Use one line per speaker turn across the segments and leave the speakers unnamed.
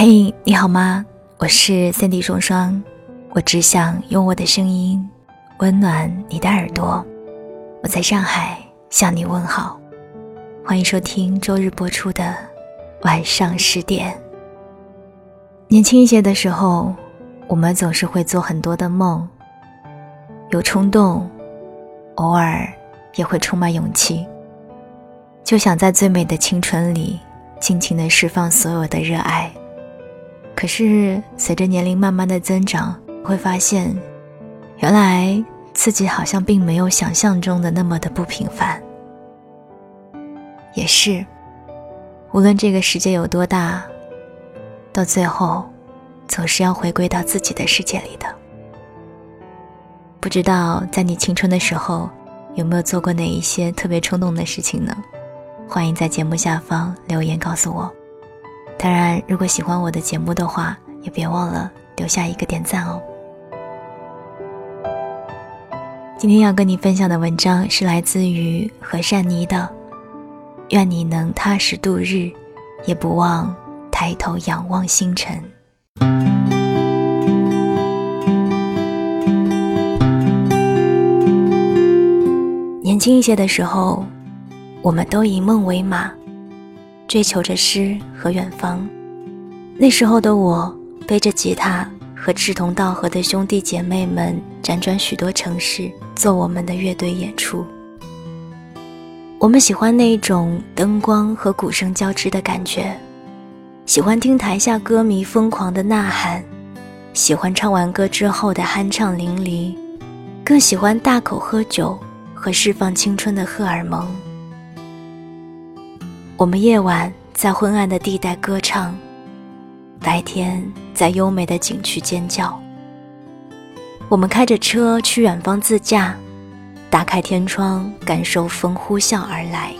嘿，你好吗？我是三 D 双双，我只想用我的声音温暖你的耳朵。我在上海向你问好，欢迎收听周日播出的晚上十点。年轻一些的时候，我们总是会做很多的梦，有冲动，偶尔也会充满勇气，就想在最美的青春里尽情的释放所有的热爱。可是，随着年龄慢慢的增长，会发现，原来自己好像并没有想象中的那么的不平凡。也是，无论这个世界有多大，到最后，总是要回归到自己的世界里的。不知道在你青春的时候，有没有做过哪一些特别冲动的事情呢？欢迎在节目下方留言告诉我。当然，如果喜欢我的节目的话，也别忘了留下一个点赞哦。今天要跟你分享的文章是来自于何善妮的，《愿你能踏实度日，也不忘抬头仰望星辰》。年轻一些的时候，我们都以梦为马。追求着诗和远方，那时候的我背着吉他，和志同道合的兄弟姐妹们辗转许多城市，做我们的乐队演出。我们喜欢那种灯光和鼓声交织的感觉，喜欢听台下歌迷疯狂的呐喊，喜欢唱完歌之后的酣畅淋漓，更喜欢大口喝酒和释放青春的荷尔蒙。我们夜晚在昏暗的地带歌唱，白天在优美的景区尖叫。我们开着车去远方自驾，打开天窗感受风呼啸而来。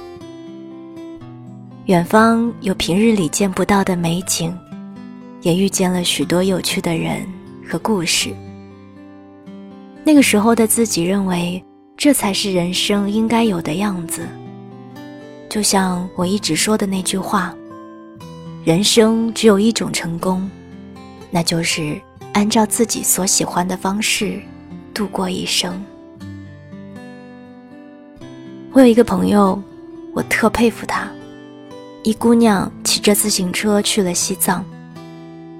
远方有平日里见不到的美景，也遇见了许多有趣的人和故事。那个时候的自己认为，这才是人生应该有的样子。就像我一直说的那句话，人生只有一种成功，那就是按照自己所喜欢的方式度过一生。我有一个朋友，我特佩服他，一姑娘骑着自行车去了西藏，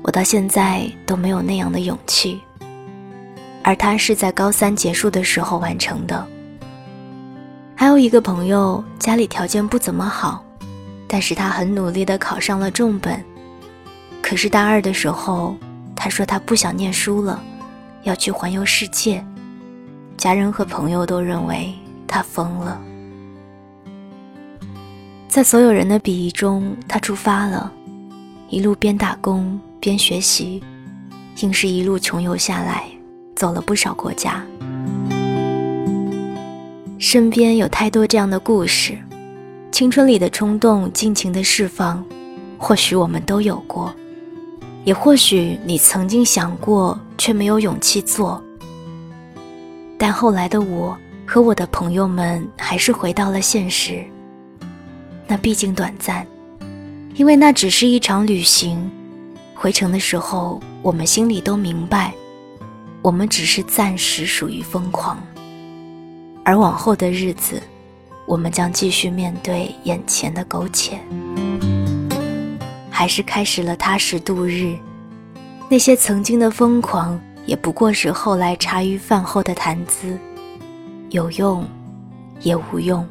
我到现在都没有那样的勇气，而她是在高三结束的时候完成的。还有一个朋友，家里条件不怎么好，但是他很努力的考上了重本。可是大二的时候，他说他不想念书了，要去环游世界。家人和朋友都认为他疯了。在所有人的鄙夷中，他出发了，一路边打工边学习，硬是一路穷游下来，走了不少国家。身边有太多这样的故事，青春里的冲动尽情的释放，或许我们都有过，也或许你曾经想过却没有勇气做。但后来的我和我的朋友们还是回到了现实。那毕竟短暂，因为那只是一场旅行，回程的时候我们心里都明白，我们只是暂时属于疯狂。而往后的日子，我们将继续面对眼前的苟且，还是开始了踏实度日。那些曾经的疯狂，也不过是后来茶余饭后的谈资，有用，也无用。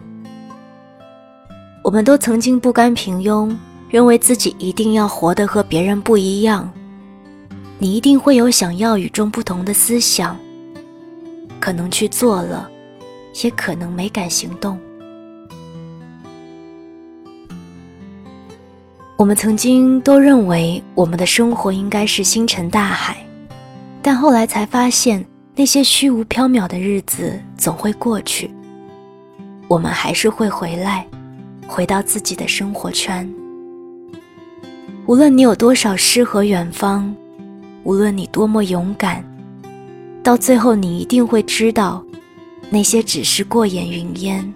我们都曾经不甘平庸，认为自己一定要活得和别人不一样。你一定会有想要与众不同的思想，可能去做了。也可能没敢行动。我们曾经都认为我们的生活应该是星辰大海，但后来才发现，那些虚无缥缈的日子总会过去，我们还是会回来，回到自己的生活圈。无论你有多少诗和远方，无论你多么勇敢，到最后你一定会知道。那些只是过眼云烟，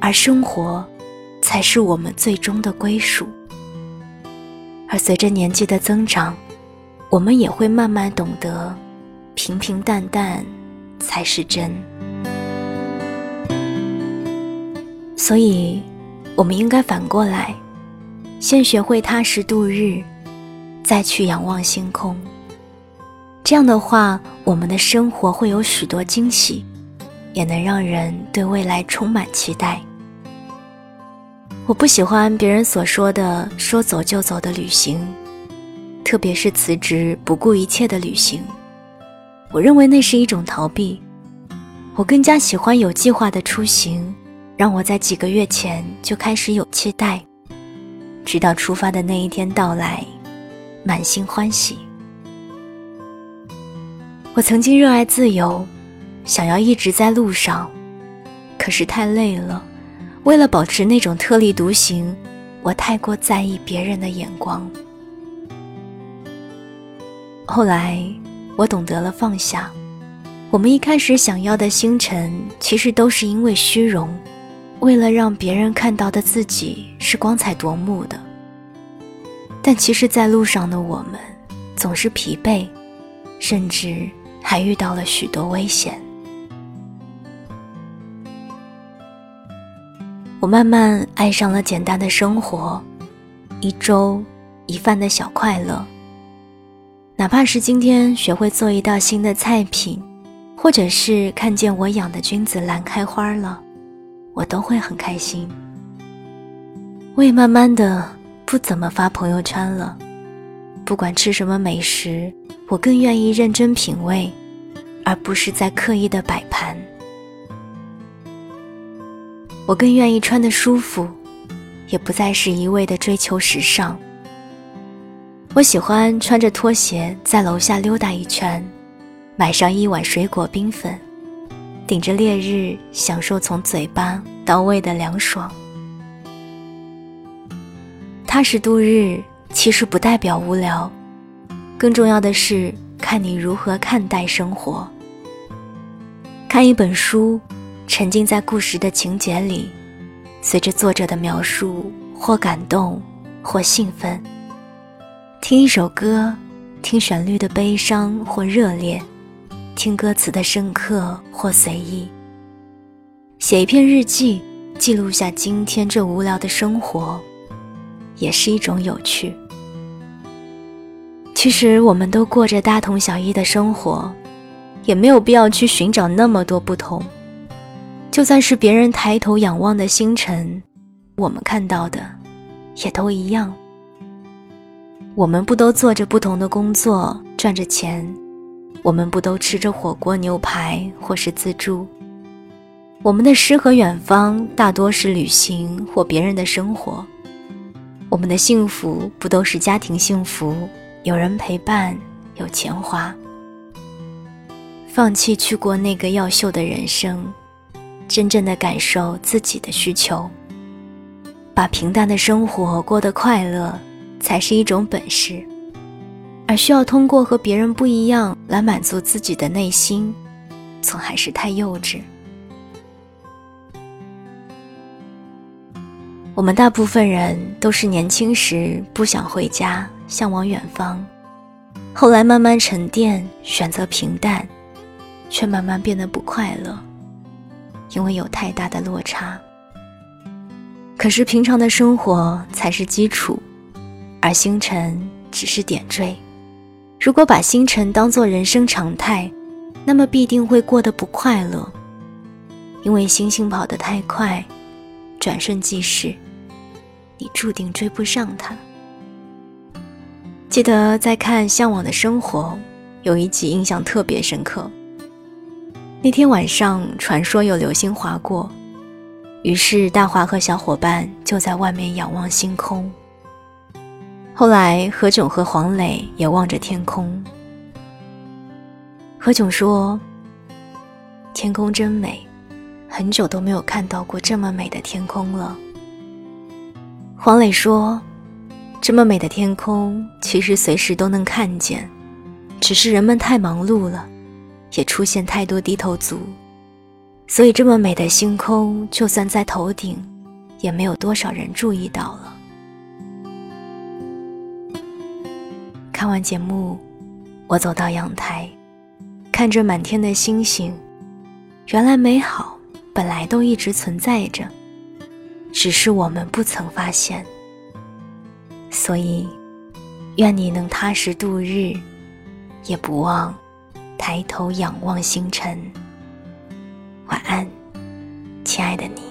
而生活，才是我们最终的归属。而随着年纪的增长，我们也会慢慢懂得，平平淡淡才是真。所以，我们应该反过来，先学会踏实度日，再去仰望星空。这样的话，我们的生活会有许多惊喜，也能让人对未来充满期待。我不喜欢别人所说的“说走就走”的旅行，特别是辞职不顾一切的旅行。我认为那是一种逃避。我更加喜欢有计划的出行，让我在几个月前就开始有期待，直到出发的那一天到来，满心欢喜。我曾经热爱自由，想要一直在路上，可是太累了。为了保持那种特立独行，我太过在意别人的眼光。后来，我懂得了放下。我们一开始想要的星辰，其实都是因为虚荣，为了让别人看到的自己是光彩夺目的。但其实，在路上的我们，总是疲惫，甚至……还遇到了许多危险。我慢慢爱上了简单的生活，一粥一饭的小快乐。哪怕是今天学会做一道新的菜品，或者是看见我养的君子兰开花了，我都会很开心。我也慢慢的不怎么发朋友圈了，不管吃什么美食。我更愿意认真品味，而不是在刻意的摆盘。我更愿意穿的舒服，也不再是一味的追求时尚。我喜欢穿着拖鞋在楼下溜达一圈，买上一碗水果冰粉，顶着烈日享受从嘴巴到胃的凉爽。踏实度日其实不代表无聊。更重要的是，看你如何看待生活。看一本书，沉浸在故事的情节里，随着作者的描述，或感动，或兴奋；听一首歌，听旋律的悲伤或热烈，听歌词的深刻或随意。写一篇日记，记录下今天这无聊的生活，也是一种有趣。其实我们都过着大同小异的生活，也没有必要去寻找那么多不同。就算是别人抬头仰望的星辰，我们看到的也都一样。我们不都做着不同的工作赚着钱？我们不都吃着火锅牛排或是自助？我们的诗和远方大多是旅行或别人的生活。我们的幸福不都是家庭幸福？有人陪伴，有钱花，放弃去过那个要秀的人生，真正的感受自己的需求，把平淡的生活过得快乐，才是一种本事。而需要通过和别人不一样来满足自己的内心，总还是太幼稚。我们大部分人都是年轻时不想回家。向往远方，后来慢慢沉淀，选择平淡，却慢慢变得不快乐，因为有太大的落差。可是平常的生活才是基础，而星辰只是点缀。如果把星辰当做人生常态，那么必定会过得不快乐，因为星星跑得太快，转瞬即逝，你注定追不上它。记得在看《向往的生活》，有一集印象特别深刻。那天晚上，传说有流星划过，于是大华和小伙伴就在外面仰望星空。后来，何炅和黄磊也望着天空。何炅说：“天空真美，很久都没有看到过这么美的天空了。”黄磊说。这么美的天空，其实随时都能看见，只是人们太忙碌了，也出现太多低头族，所以这么美的星空，就算在头顶，也没有多少人注意到了。看完节目，我走到阳台，看着满天的星星，原来美好本来都一直存在着，只是我们不曾发现。所以，愿你能踏实度日，也不忘抬头仰望星辰。晚安，亲爱的你。